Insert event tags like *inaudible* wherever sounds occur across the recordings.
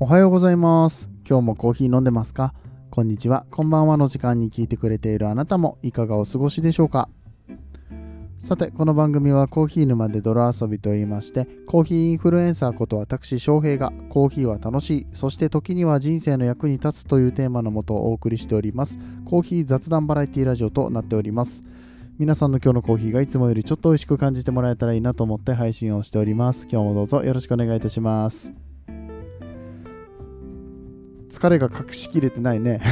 おはようございます。今日もコーヒー飲んでますか？こんにちは、こんばんはの時間に聞いてくれているあなたもいかがお過ごしでしょうか？さて、この番組はコーヒー沼で泥遊びと言いまして、コーヒーインフルエンサーこと私翔平がコーヒーは楽しい、そして時には人生の役に立つというテーマのもとお送りしております。コーヒー雑談バラエティラジオとなっております。皆さんの今日のコーヒーがいつもよりちょっと美味しく感じてもらえたらいいなと思って配信をしております。今日もどうぞよろしくお願いいたします。疲れが隠しきれてないね。*laughs*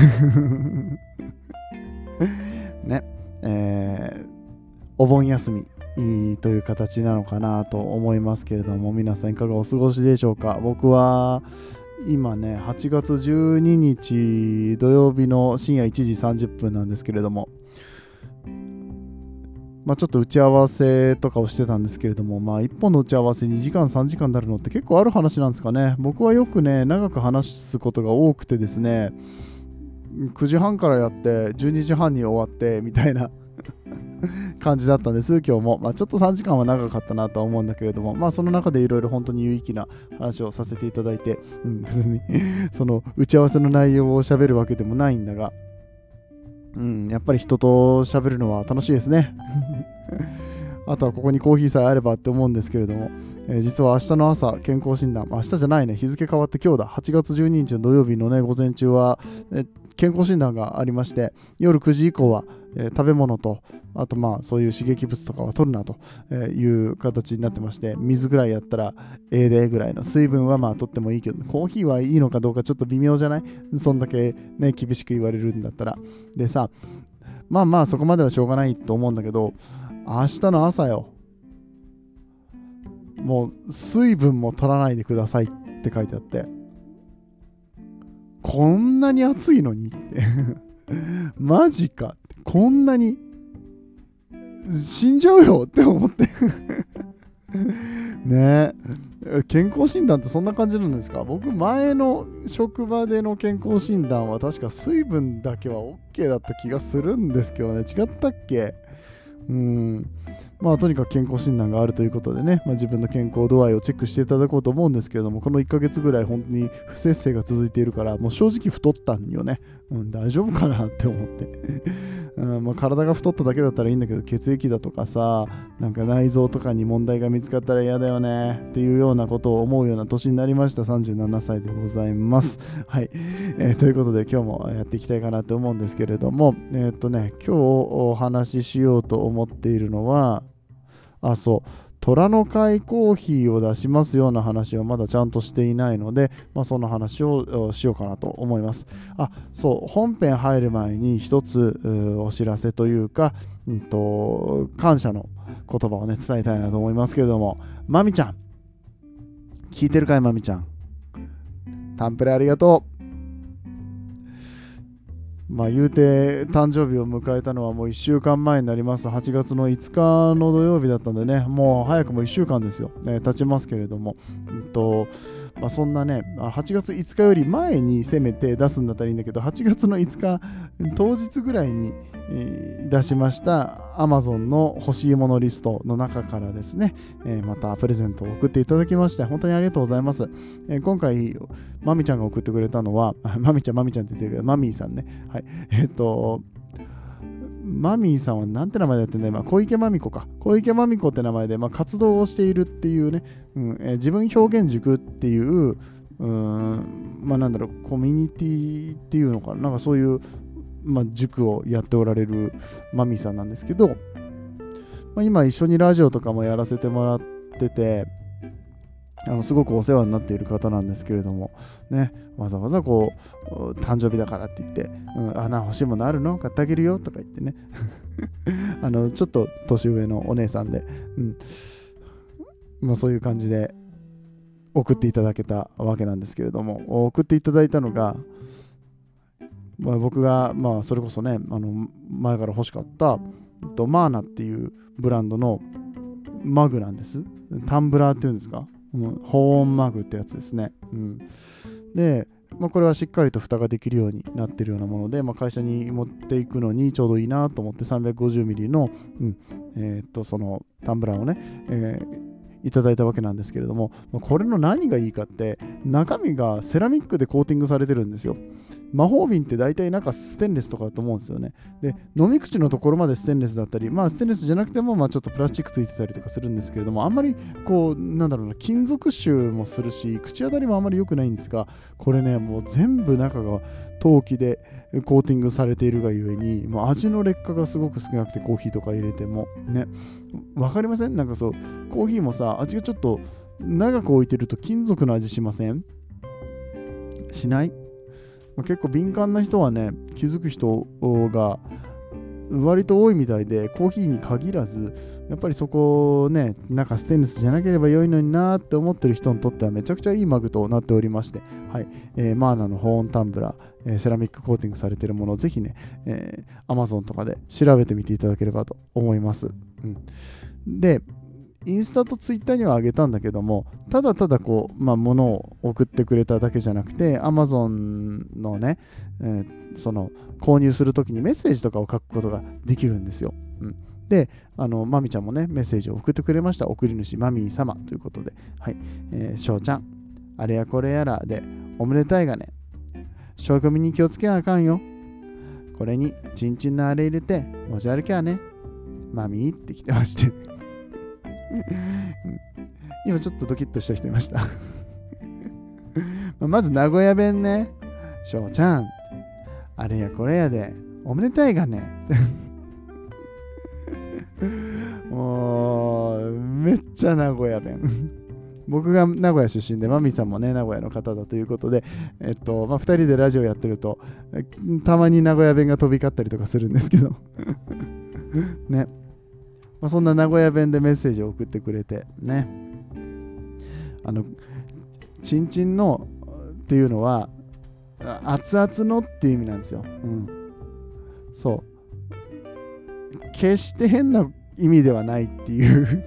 ね。えーお盆休みという形なのかなと思いますけれども、皆さんいかがお過ごしでしょうか？僕は今ね、8月12日土曜日の深夜1時30分なんですけれども、まあ、ちょっと打ち合わせとかをしてたんですけれども、まあ、1本の打ち合わせ2時間3時間になるのって結構ある話なんですかね。僕はよくね、長く話すことが多くてですね、9時半からやって12時半に終わってみたいな *laughs* 感じだったんです、今日も。まあ、ちょっと3時間は長かったなとは思うんだけれども、まあ、その中でいろいろ本当に有意義な話をさせていただいて、うん、別にその打ち合わせの内容を喋るわけでもないんだが、うん、やっぱり人と喋るのは楽しいですね。*laughs* あとはここにコーヒーさえあればって思うんですけれども、えー実は明日の朝、健康診断、明日じゃないね、日付変わって今日だ、8月12日の土曜日のね、午前中は、えー健康診断がありまして、夜9時以降は、えー食べ物と、あとまあそういう刺激物とかは取るなという形になってまして、水ぐらいやったらええでぐらいの水分はまあ取ってもいいけど、コーヒーはいいのかどうかちょっと微妙じゃない？そんだけね、厳しく言われるんだったら。でさ、まあまあそこまではしょうがないと思うんだけど、明日の朝よ。もう水分も取らないでくださいって書いてあって。こんなに暑いのにって。*laughs* マジかって。こんなに死んじゃうよって思って。*laughs* ねえ。健康診断ってそんな感じなんですか？僕前の職場での健康診断は確か水分だけは OK だった気がするんですけどね違ったっけ？うん。まあとにかく健康診断があるということでね、まあ、自分の健康度合いをチェックしていただこうと思うんですけれどもこの1ヶ月ぐらい本当に不摂生が続いているからもう正直太ったんよね、うん、大丈夫かなって思って、*laughs* うんまあ、体が太っただけだったらいいんだけど血液だとかさなんか内臓とかに問題が見つかったら嫌だよねっていうようなことを思うような年になりました。37歳でございます。はい、えーということで今日もやっていきたいかなと思うんですけれどもえーっとね今日お話ししようと思っているのはあそう虎の会コーヒーを出しますような話はまだちゃんとしていないので、まあ、その話をしようかなと思います。あそう本編入る前に一つお知らせというか、うん、と感謝の言葉をね伝えたいなと思いますけれども。まみちゃん。聞いてるかいまみちゃん。タンプレありがとう。まあ言うて誕生日を迎えたのはもう1週間前になります。8月の5日の土曜日だったんでね。もう早くも1週間ですよ、えー、経ちますけれども、うんとまあ、そんなね8月5日より前にせめて出すんだったらいいんだけど8月の5日当日ぐらいに、出しました Amazon の欲しいものリストの中からですね、またプレゼントを送っていただきまして本当にありがとうございます、今回まみちゃんが送ってくれたのは *laughs* まみちゃんまみちゃんって言ってるけどマミーさんね。はい。えっ、とマミーさんはなんて名前でやってんだ今小池まみこか。小池まみこって名前で、まあ、活動をしているっていうね、うんえー自分表現塾っていううんまあなんだろうコミュニティっていうのかななんかそういう、まあ、塾をやっておられるマミさんなんですけど、まあ、今一緒にラジオとかもやらせてもらっててあのすごくお世話になっている方なんですけれども、ね、わざわざこう、誕生日だからって言って、うん、あな欲しいものあるの？買ってあげるよ？とか言ってね、*laughs* あのちょっと年上のお姉さんで、うん。まあ、そういう感じで送っていただけたわけなんですけれども、送っていただいたのが、まあ、僕が、まあ、それこそね、あの前から欲しかった、とマーナっていうブランドのマグなんです。タンブラーっていうんですか、うん、保温マグってやつですね。うん、で、まあ、これはしっかりと蓋ができるようになってるようなもので、まあ、会社に持っていくのにちょうどいいなと思って 350ml の、うんえーっとそのタンブラーをね、えーいただいたわけなんですけれどもこれの何がいいかって中身がセラミックでコーティングされてるんですよ。魔法瓶って大体中ステンレスとかだと思うんですよね。で飲み口のところまでステンレスだったりまあステンレスじゃなくてもまあちょっとプラスチックついてたりとかするんですけれどもあんまりこうなんだろうな金属臭もするし口当たりもあんまり良くないんですがこれねもう全部中が陶器でコーティングされているがゆえにもう味の劣化がすごく少なくてコーヒーとか入れてもね。わかりません？なんかそうコーヒーもさ味がちょっと長く置いてると金属の味しません？しない？ま結構敏感な人はね気づく人が割と多いみたいでコーヒーに限らずやっぱりそこね中ステンレスじゃなければ良いのになって思ってる人にとってはめちゃくちゃいいマグとなっておりましてはい、えー、マーナの保温タンブラー、えー、セラミックコーティングされてるものをぜひね、えー、Amazon とかで調べてみていただければと思います、うん、でインスタとツイッターにはあげたんだけども、ただただこう、まあ、物を送ってくれただけじゃなくて、Amazon のね、えー、その、購入するときにメッセージとかを書くことができるんですよ。うん、で、あの、まみちゃんもね、メッセージを送ってくれました。送り主、まみー様ということで、はい、えー、しょうちゃん、あれやこれやらで、おめでたいがね、消込みに気をつけなあかんよ。これに、ちんちんのあれ入れて、持ち歩きゃね。マミーって来てまして今ちょっとドキッとした人いましたまず名古屋弁ね。翔ちゃん、あれやこれやで、おめでたいがね。もう、めっちゃ名古屋弁。僕が名古屋出身で、マミさんもね、名古屋の方だということで、えっと、まあ、2人でラジオやってると、たまに名古屋弁が飛び交ったりとかするんですけど、ね。まあ、そんな名古屋弁でメッセージを送ってくれてね。あのちんちんのっていうのは熱々のっていう意味なんですよ、うん、そう。決して変な意味ではないっていう。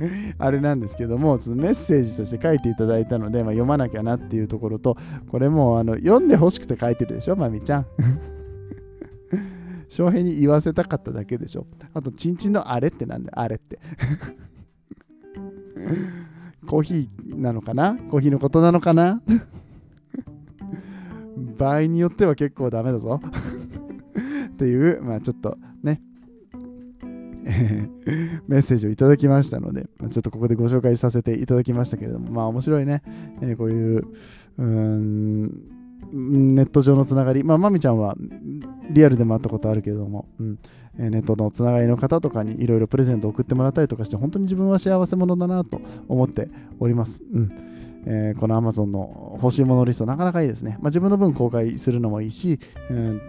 *laughs* あれなんですけども、そのメッセージとして書いていただいたので、まあ、読まなきゃなっていうところと、これもあの読んでほしくて書いてるでしょ、まみちゃん。翔平に言わせたかっただけでしょ。あと、チンチンのあれってなんだ、あれって。*laughs* コーヒーなのかな？コーヒーのことなのかな？*laughs* 場合によっては結構ダメだぞ。*laughs* っていう、まあちょっとね、メッセージをいただきましたので、ちょっとここでご紹介させていただきましたけれども、まあ面白いね、えー、こういう、うーん、ネット上のつながり、まあ、まみちゃんはリアルでも会ったことあるけれども、うん。えネットのつながりの方とかにいろいろプレゼントを送ってもらったりとかして、本当に自分は幸せ者だなと思っております。うん。えー、この Amazon の欲しいものリスト、なかなかいいですね。まあ、自分の分公開するのもいいし、うん。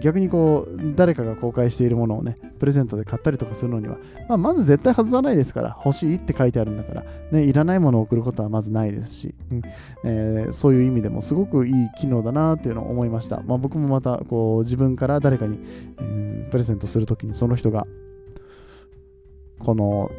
逆にこう誰かが公開しているものをねプレゼントで買ったりとかするのには、まあ、まず絶対外さないですから欲しいって書いてあるんだから、ね、いらないものを送ることはまずないですし、うんえー、そういう意味でもすごくいい機能だなっていうのを思いました、まあ、僕もまたこう自分から誰かに、えー、プレゼントするときにその人がこの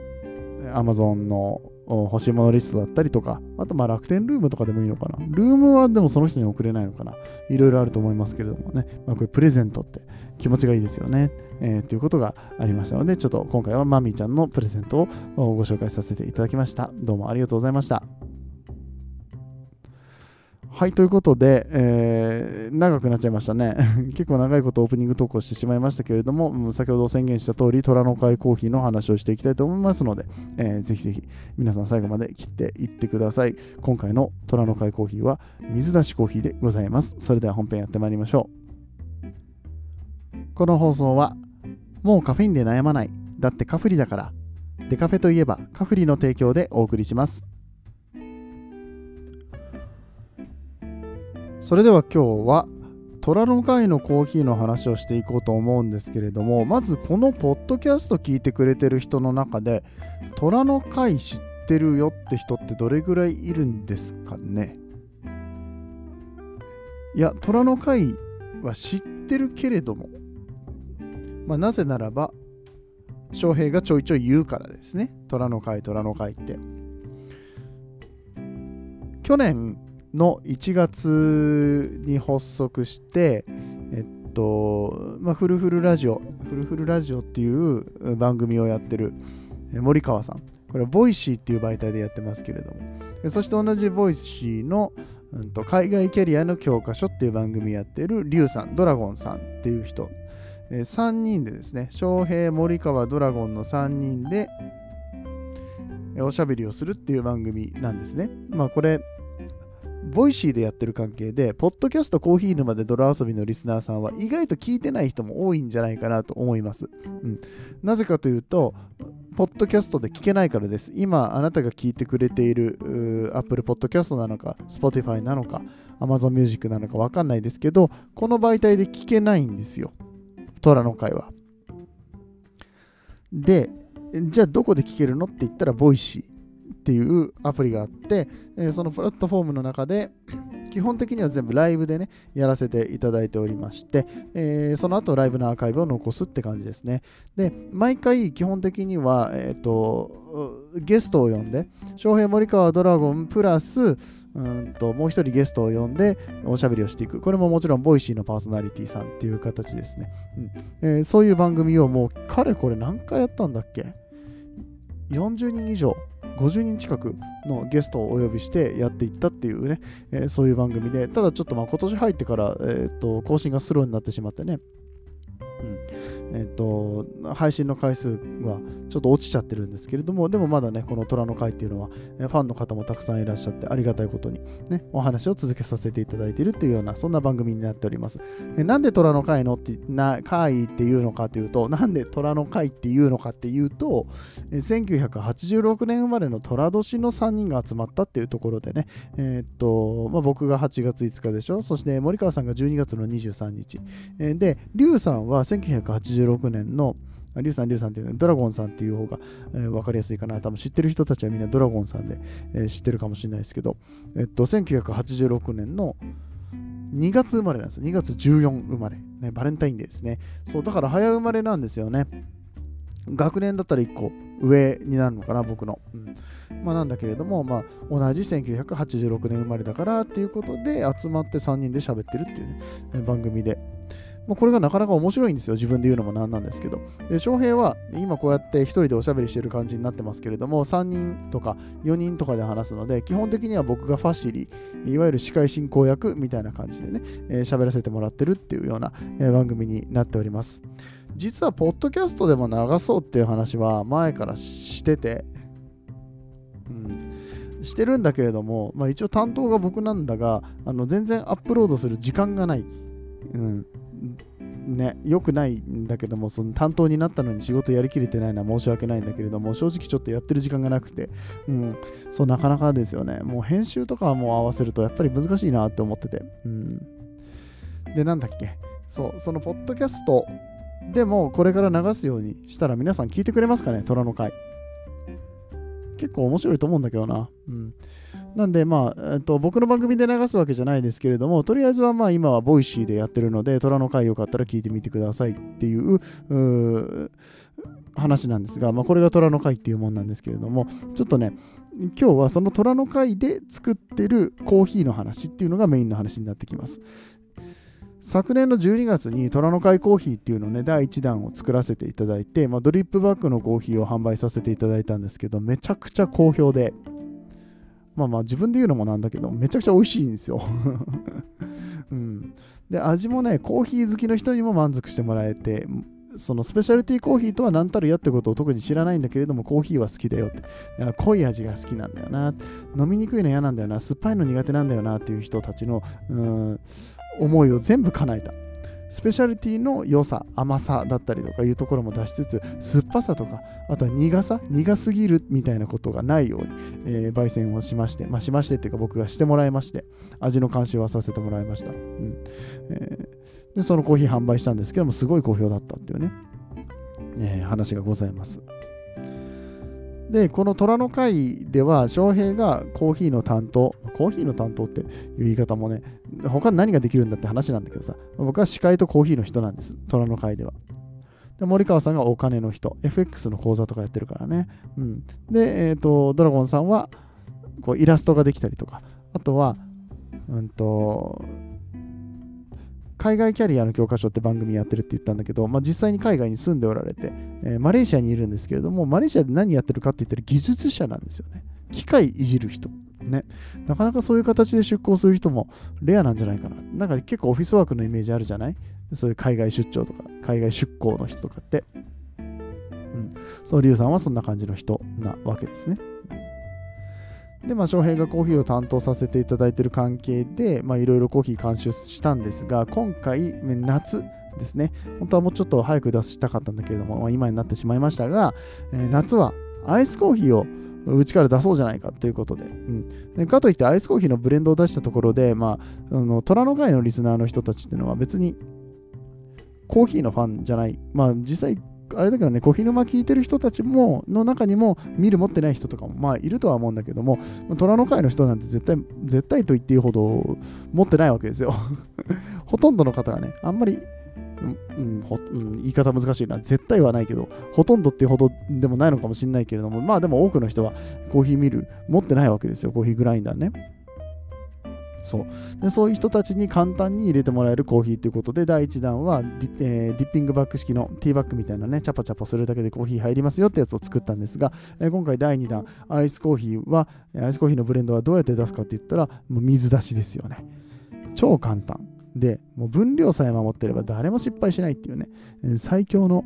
Amazon の欲しいものリストだったりとか、あとまあ楽天ルームとかでもいいのかな。ルームはでもその人に送れないのかな。いろいろあると思いますけれどもね、まあ、これプレゼントって気持ちがいいですよね。えー、ということがありましたので、ちょっと今回はマミーちゃんのプレゼントをご紹介させていただきました。どうもありがとうございました。はい、ということで、えー、長くなっちゃいましたね。*laughs* 結構長いことオープニング投稿してしまいましたけれども、先ほど宣言した通り、虎の会コーヒーの話をしていきたいと思いますので、えー、ぜひぜひ皆さん最後まで切っていってください。今回の虎の会コーヒーは水出しコーヒーでございます。それでは本編やってまいりましょう。この放送は、もうカフェインで悩まない。だってカフリだから。デカフェといえばカフリの提供でお送りします。それでは今日は虎の会のコーヒーの話をしていこうと思うんですけれどもまずこのポッドキャスト聞いてくれてる人の中で虎の会知ってるよって人ってどれぐらいいるんですかね？いや虎の会は知ってるけれども、まあ、なぜならば翔平がちょいちょい言うからですね。虎の会虎の会って。去年の1月に発足して、えっと、まあ、フルフルラジオ、フルフルラジオっていう番組をやってる、森川さん。これはボイシーっていう媒体でやってますけれども。そして同じボイシーの、うんと、海外キャリアの教科書っていう番組やってるリュウさん、ドラゴンさんっていう人。えー、3人でですね、翔平、森川、ドラゴンの3人で、おしゃべりをするっていう番組なんですね。まあこれ、ボイシーでやってる関係で、ポッドキャストコーヒー沼で泥遊びのリスナーさんは意外と聞いてない人も多いんじゃないかなと思います。うん、なぜかというと、ポッドキャストで聞けないからです。今、あなたが聞いてくれている Apple Podcast なのか、Spotify なのか、Amazon Music なのかわかんないですけど、この媒体で聞けないんですよ。虎の会は。で、じゃあどこで聞けるのって言ったら、 Voicy。っていうアプリがあって、えそのプラットフォームの中で基本的には全部ライブでねやらせていただいておりまして、えー、その後ライブのアーカイブを残すって感じですね。で毎回基本的には、えーと、ゲストを呼んで翔平森川ドラゴンプラスうんともう一人ゲストを呼んでおしゃべりをしていく。これももちろん Voicy のパーソナリティさんっていう形ですね、うん。えー、そういう番組をもうかれこれ何回やったんだっけ？40人以上。50人近くのゲストをお呼びしてやっていったっていうね、えー、そういう番組で、ただちょっとまあ今年入ってから、えー、と更新がスローになってしまってね、うん。えっ、と、配信の回数はちょっと落ちちゃってるんですけれども、でもまだね、この虎の会っていうのは、ファンの方もたくさんいらっしゃって、ありがたいことに、ね、お話を続けさせていただいているっていうような、そんな番組になっております。えなんで虎の会のってな会っていうのかというと、なんで虎の会っていうのかっていうと、1986年生まれの虎年の3人が集まったっていうところでね、えー、っと、まあ、僕が8月5日でしょ、そして森川さんが12月の23日。えで、龍さんは1986年2016年のリュウさん、リュウさんっていうのはドラゴンさんっていう方が、えー、分かりやすいかな。多分知ってる人たちはみんなドラゴンさんで、えー、知ってるかもしれないですけど、えっと、1986年の2月生まれなんですよ。2月14生まれ。ね、バレンタインデーですね。そう、だから早生まれなんですよね。学年だったら1個上になるのかな、僕の。うんまあ、なんだけれども、まあ、同じ1986年生まれだからっていうことで集まって3人で喋ってるっていう、ね、番組で。まあ、これがなかなか面白いんですよ。自分で言うのもなんなんですけど。で、翔平は今こうやって1人でおしゃべりしてる感じになってますけれども、3人とか4人とかで話すので、基本的には僕がファシリ、いわゆる司会進行役みたいな感じでね、喋、えー、らせてもらってるっていうような、え、番組になっております。実は、ポッドキャストでも流そうっていう話は前からしてて、うん、してるんだけれども、まあ、一応担当が僕なんだが、あの全然アップロードする時間がない。うん、ね、良くないんだけども、その担当になったのに仕事やりきれてないのは申し訳ないんだけれども、正直ちょっとやってる時間がなくて、うん、そう、なかなかですよね。もう編集とかも合わせるとやっぱり難しいなって思ってて。うん、で、なんだっけ、そう、そのポッドキャストでもこれから流すようにしたら皆さん聞いてくれますかね、虎の会。結構面白いと思うんだけどな。うん。なんで、まあ、えっと、僕の番組で流すわけじゃないですけれども、とりあえずはまあ今は Voicy でやってるので、虎の会よかったら聞いてみてくださいっていう話なんですが、まあ、これが虎の会っていうもんなんですけれども、ちょっとね、今日はその虎の会で作ってるコーヒーの話っていうのがメインの話になってきます。昨年の12月に虎の会コーヒーっていうのをね、第1弾を作らせていただいて、まあ、ドリップバッグのコーヒーを販売させていただいたんですけど、めちゃくちゃ好評で、まあまあ自分で言うのもなんだけど、めちゃくちゃ美味しいんですよ。*laughs* うん、で、味もね、コーヒー好きの人にも満足してもらえて、そのスペシャルティーコーヒーとは何たるやってことを特に知らないんだけれども、コーヒーは好きだよって。だから濃い味が好きなんだよな。飲みにくいの嫌なんだよな。酸っぱいの苦手なんだよなっていう人たちの、うん、思いを全部叶えた。スペシャリティの良さ、甘さだったりとかいうところも出しつつ、酸っぱさとか、あとは苦さ、苦すぎるみたいなことがないように、えー、焙煎をしまして、まあ、しましてっていうか僕がしてもらいまして、味の監修はさせてもらいました。うんえー、でそのコーヒー販売したんですけども、すごい好評だったっていうね、えー、話がございます。で、この虎の会では、翔平がコーヒーの担当、コーヒーの担当っていう言い方もね、他に何ができるんだって話なんだけどさ、僕は司会とコーヒーの人なんです、虎の会では。で森川さんがお金の人、FX の講座とかやってるからね。うん、で、えっ、ー、と、ドラゴンさんはこうイラストができたりとか、あとは、うんと、海外キャリアの教科書って番組やってるって言ったんだけど、まあ、実際に海外に住んでおられて、えー、マレーシアにいるんですけれどもマレーシアで何やってるかって言ったら技術者なんですよね機械いじる人ね、なかなかそういう形で出向する人もレアなんじゃないかな。なんか結構オフィスワークのイメージあるじゃない？そういう海外出張とか、海外出向の人とかって。うん。そう、リュウさんはそんな感じの人なわけですね。で、まあ、翔平がコーヒーを担当させていただいている関係で、まあ、いろいろコーヒー監修したんですが、今回、夏ですね、本当はもうちょっと早く出したかったんだけれども、まあ、今になってしまいましたが、えー、夏はアイスコーヒーをうちから出そうじゃないかということで,、うん、かといってアイスコーヒーのブレンドを出したところで、まあ、あの虎の会のリスナーの人たちっていうのは別にコーヒーのファンじゃない。まあ実際あれだけどね、コーヒー沼聞いてる人たちも、の中にも、見る持ってない人とかも、まあ、いるとは思うんだけども、虎の会の人なんて絶対、絶対と言っていいほど持ってないわけですよ。*laughs* ほとんどの方がね、あんまりうん、うん、言い方難しいな。絶対はないけど、ほとんどっていうほどでもないのかもしれないけれども、まあでも多くの人はコーヒーミル持ってないわけですよ、コーヒーグラインダーね。そう。でそういう人たちに簡単に入れてもらえるコーヒーということで第1弾はディ,、えー、ディッピングバッグ式のティーバッグみたいなねチャパチャパするだけでコーヒー入りますよってやつを作ったんですが、えー、今回第2弾アイスコーヒーはアイスコーヒーのブレンドはどうやって出すかって言ったらもう水出しですよね。超簡単。で、もう分量さえ守ってれば誰も失敗しないっていうね、最強の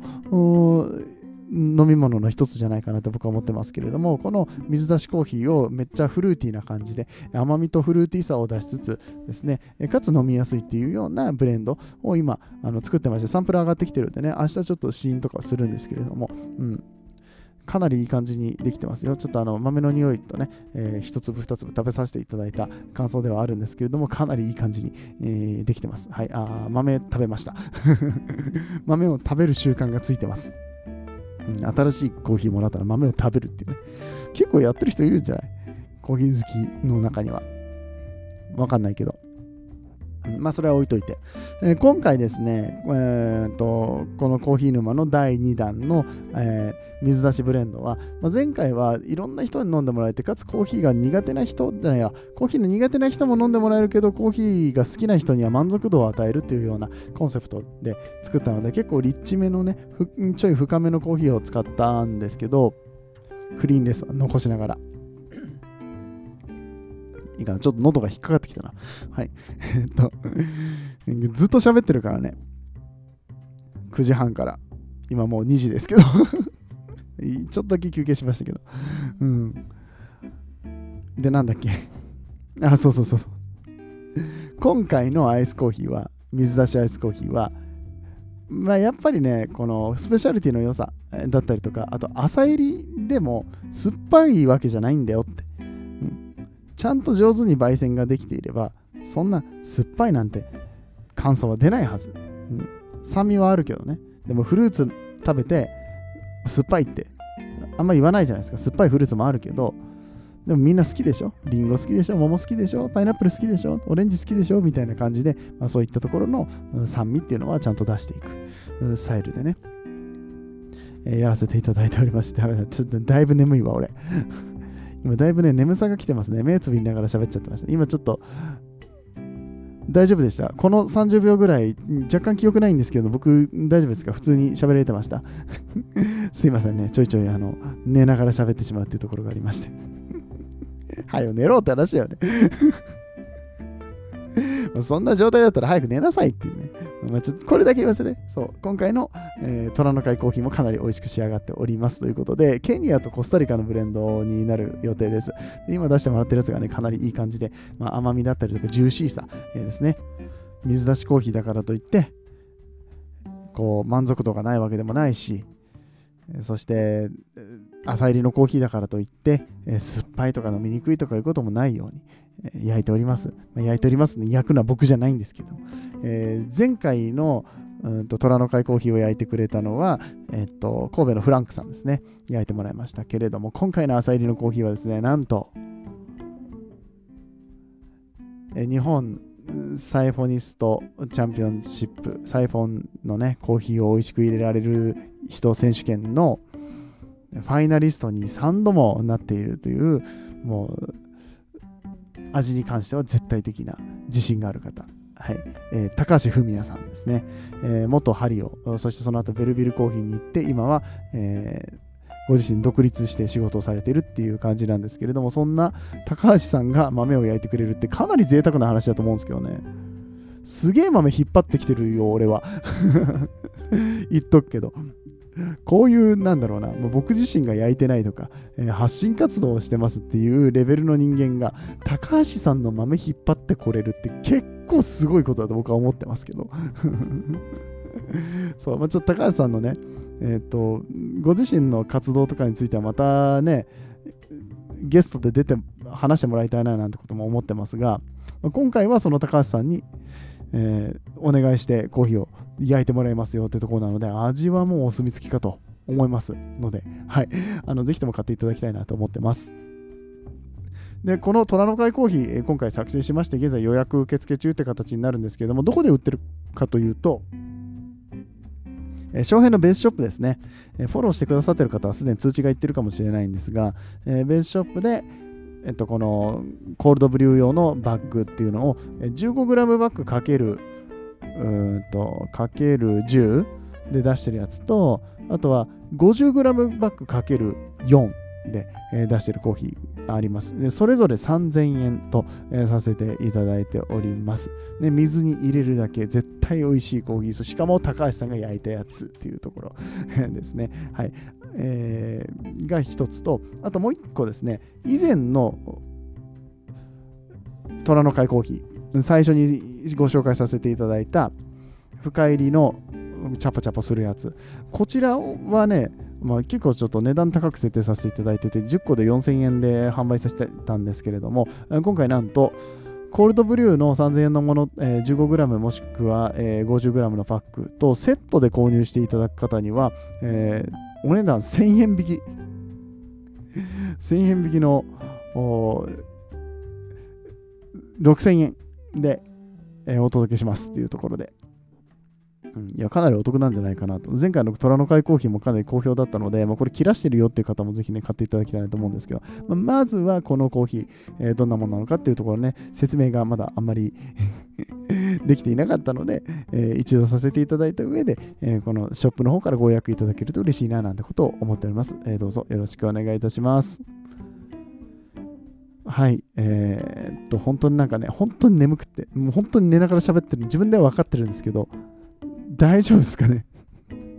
飲み物の一つじゃないかなと僕は思ってますけれども、この水出しコーヒーをめっちゃフルーティーな感じで、甘みとフルーティーさを出しつつですね、かつ飲みやすいっていうようなブレンドを今あの作ってまして、サンプル上がってきてるんでね、明日ちょっと試飲とかするんですけれども、うん、かなりいい感じにできてますよ。ちょっとあの豆の匂いとね、えー、1粒2粒食べさせていただいた感想ではあるんですけれども、かなりいい感じに、えー、できてます。はい、あ豆食べました。*laughs* 豆を食べる習慣がついてます、新しいコーヒーもらったら豆を食べるっていうね。結構やってる人いるんじゃない？コーヒー好きの中には。わかんないけど。まあそれは置いといて、えー、今回ですね、えーと、このコーヒー沼の第2弾の、えー、水出しブレンドは、まあ、前回はいろんな人に飲んでもらえてかつコーヒーが苦手な人じゃないやコーヒーの苦手な人も飲んでもらえるけどコーヒーが好きな人には満足度を与えるっていうようなコンセプトで作ったので結構リッチめのねちょい深めのコーヒーを使ったんですけどクリーンレス残しながら。いいかな。ちょっと喉が引っかかってきたな。はい。*laughs* えっと、*laughs* ずっと喋ってるからね。9時半から。今もう2時ですけど *laughs* ちょっとだけ休憩しましたけど。うん。で、なんだっけ。あ、そうそうそうそう。今回のアイスコーヒーは、水出しアイスコーヒーは、まあ、やっぱりね、このスペシャリティの良さだったりとか、あと朝入りでも酸っぱいわけじゃないんだよって。ちゃんと上手に焙煎ができていればそんな酸っぱいなんて感想は出ないはず、うん、酸味はあるけどね。でもフルーツ食べて酸っぱいってあんま言わないじゃないですか。酸っぱいフルーツもあるけどでもみんな好きでしょ？リンゴ好きでしょ？桃好きでしょ？パイナップル好きでしょ？オレンジ好きでしょ？みたいな感じで、まあ、そういったところの酸味っていうのはちゃんと出していく。スタイルでね、えー、やらせていただいておりまして。*laughs* ちょっとだいぶ眠いわ俺。*laughs* 今だいぶね、眠さが来てますね。目つぶりながら喋っちゃってました。今ちょっと、大丈夫でした？この30秒ぐらい、若干記憶ないんですけど、僕、大丈夫ですか？普通に喋れてました。*laughs* すいませんね。ちょいちょい、あの、寝ながら喋ってしまうっていうところがありまして。はよ、寝ろって話だよね *laughs* そんな状態だったら早く寝なさいっていうね。まあ、ちょっとこれだけ言わせて、そう、今回の、えー、虎の会コーヒーもかなり美味しく仕上がっておりますということで、ケニアとコスタリカのブレンドになる予定です。で今出してもらってるやつがね、かなりいい感じで、まあ、甘みだったりとかジューシーさ、えー、ですね。水出しコーヒーだからといって、こう、満足度がないわけでもないし、そして、朝入りのコーヒーだからといって、えー、酸っぱいとか飲みにくいとかいうこともないように、焼いております。まあ、焼いておりますね。焼くのは僕じゃないんですけど、えー、前回のうんと虎の会コーヒーを焼いてくれたのは、えっと、神戸のフランクさんですね。焼いてもらいましたけれども、今回の朝入りのコーヒーはですね、なんと、え日本サイフォニストチャンピオンシップ、サイフォンのね、コーヒーを美味しく入れられる人選手権のファイナリストに3度もなっているという、もう、味に関しては絶対的な自信がある方はいえー、高橋文也さんですね、えー、元ハリオ、そしてその後ベルビルコーヒーに行って、今は、えー、ご自身独立して仕事をされてるっていう感じなんですけれども、そんな高橋さんが豆を焼いてくれるってかなり贅沢な話だと思うんですけどね。すげえ豆引っ張ってきてるよ、俺は。*laughs* 言っとくけど。*laughs* こういう、なんだろうな、もう僕自身が焼いてないとか、えー、発信活動をしてますっていうレベルの人間が、高橋さんの豆引っ張ってこれるって結構すごいことだと僕は思ってますけど。*laughs* そう、まあ、ちょっと高橋さんのね、えっ、ー、と、ご自身の活動とかについてはまたね、ゲストで出て話してもらいたいななんてことも思ってますが、今回はその高橋さんに、えー、お願いしてコーヒーを焼いてもらいますよってところなので、味はもうお墨付きかと思いますので、はい、*laughs* あのぜひとも買っていただきたいなと思ってます。で、この虎の会コーヒー、今回作成しまして、現在予約受付中って形になるんですけれども、どこで売ってるかというと、えー、翔平のベースショップですね、え、フォローしてくださってる方はすでに通知がいってるかもしれないんですが、え、ベースショップで、えっと、このコールドブリュー用のバッグっていうのを 15g バッグかけるうんとかける10で出してるやつとあとは 50g バッグかける4で、えー、出してるコーヒーあります。でそれぞれ3000円と、えー、させていただいております。で水に入れるだけ絶対美味しいコーヒー。しかも高橋さんが焼いたやつっていうところ *laughs* ですね。はい。えー、が一つと、あともう一個ですね、以前の虎の会コーヒー、最初にご紹介させていただいた深入りのチャパチャパするやつ。こちらはね、まあ、結構ちょっと値段高く設定させていただいてて、10個で4000円で販売させてたんですけれども、今回なんと、コールドブリューの3000円のもの、えー、15g もしくは、えー、50g のパックとセットで購入していただく方には、えー、お値段1000円引き。1000円引きの6000円で、えー、お届けしますっていうところで。うん、いや、かなりお得なんじゃないかなと。前回の虎の会コーヒーもかなり好評だったので、まあ、これ切らしてるよっていう方もぜひね、買っていただきたいなと思うんですけど、まあ、まずはこのコーヒー、えー、どんなものなのかっていうところね、説明がまだあんまり *laughs* できていなかったので、えー、一度させていただいた上で、えー、このショップの方からご予約いただけると嬉しいななんてことを思っております。え、どうぞよろしくお願いいたします。はい、えー、っと、本当になんかね、本当に眠くて、もう本当に寝ながら喋ってる、自分では分かってるんですけど、大丈夫ですかね？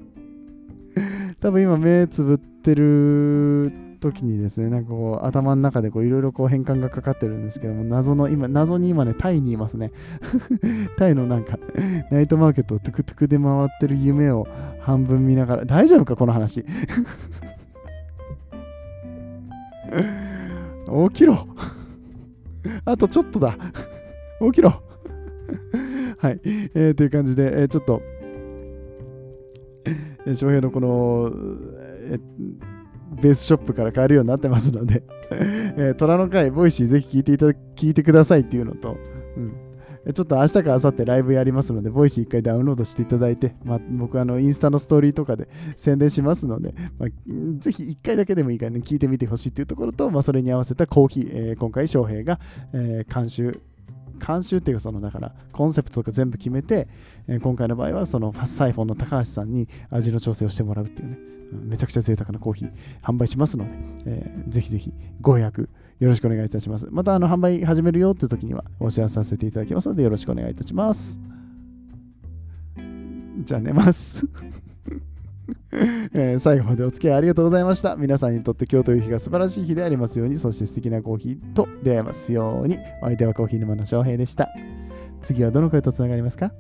*laughs* 多分今目つぶってる時にですね、なんかこう頭の中でいろいろ変換がかかってるんですけども、謎の今、謎に今ね、タイにいますね。*laughs* タイのなんか、ナイトマーケットをトゥクトゥクで回ってる夢を半分見ながら、大丈夫かこの話？起きろ。*laughs* あとちょっとだ。起きろ。*laughs* はい、えー、という感じで、えー、ちょっと、え翔平のこの、えベースショップから買えるようになってますので *laughs* えー、虎の会、 Voicyぜひ聞いていた聞いてくださいっていうのと、うん、ちょっと明日か明後日ライブやりますので、ボイシー一回ダウンロードしていただいて、まあ、僕あのインスタのストーリーとかで *laughs* 宣伝しますので、まあ、ぜひ一回だけでもいいからね、聞いてみてほしいっていうところと、まあ、それに合わせたコーヒー、えー、今回翔平が、えー、監修監修っていうかそのだからコンセプトとか全部決めて、えー、今回の場合はそのファスサイフォンの高橋さんに味の調整をしてもらうっていうね、うん、めちゃくちゃ贅沢なコーヒー販売しますので、えー、ぜひぜひご予約よろしくお願いいたしますまたあの販売始めるよっていう時にはお知らせさせていただきますのでよろしくお願いいたしますじゃあ寝ますえー、最後までお付き合いありがとうございました。皆さんにとって今日という日が素晴らしい日でありますように、そして素敵なコーヒーと出会えますように。お相手はコーヒー沼の翔平でした。次はどの声とつながりますか？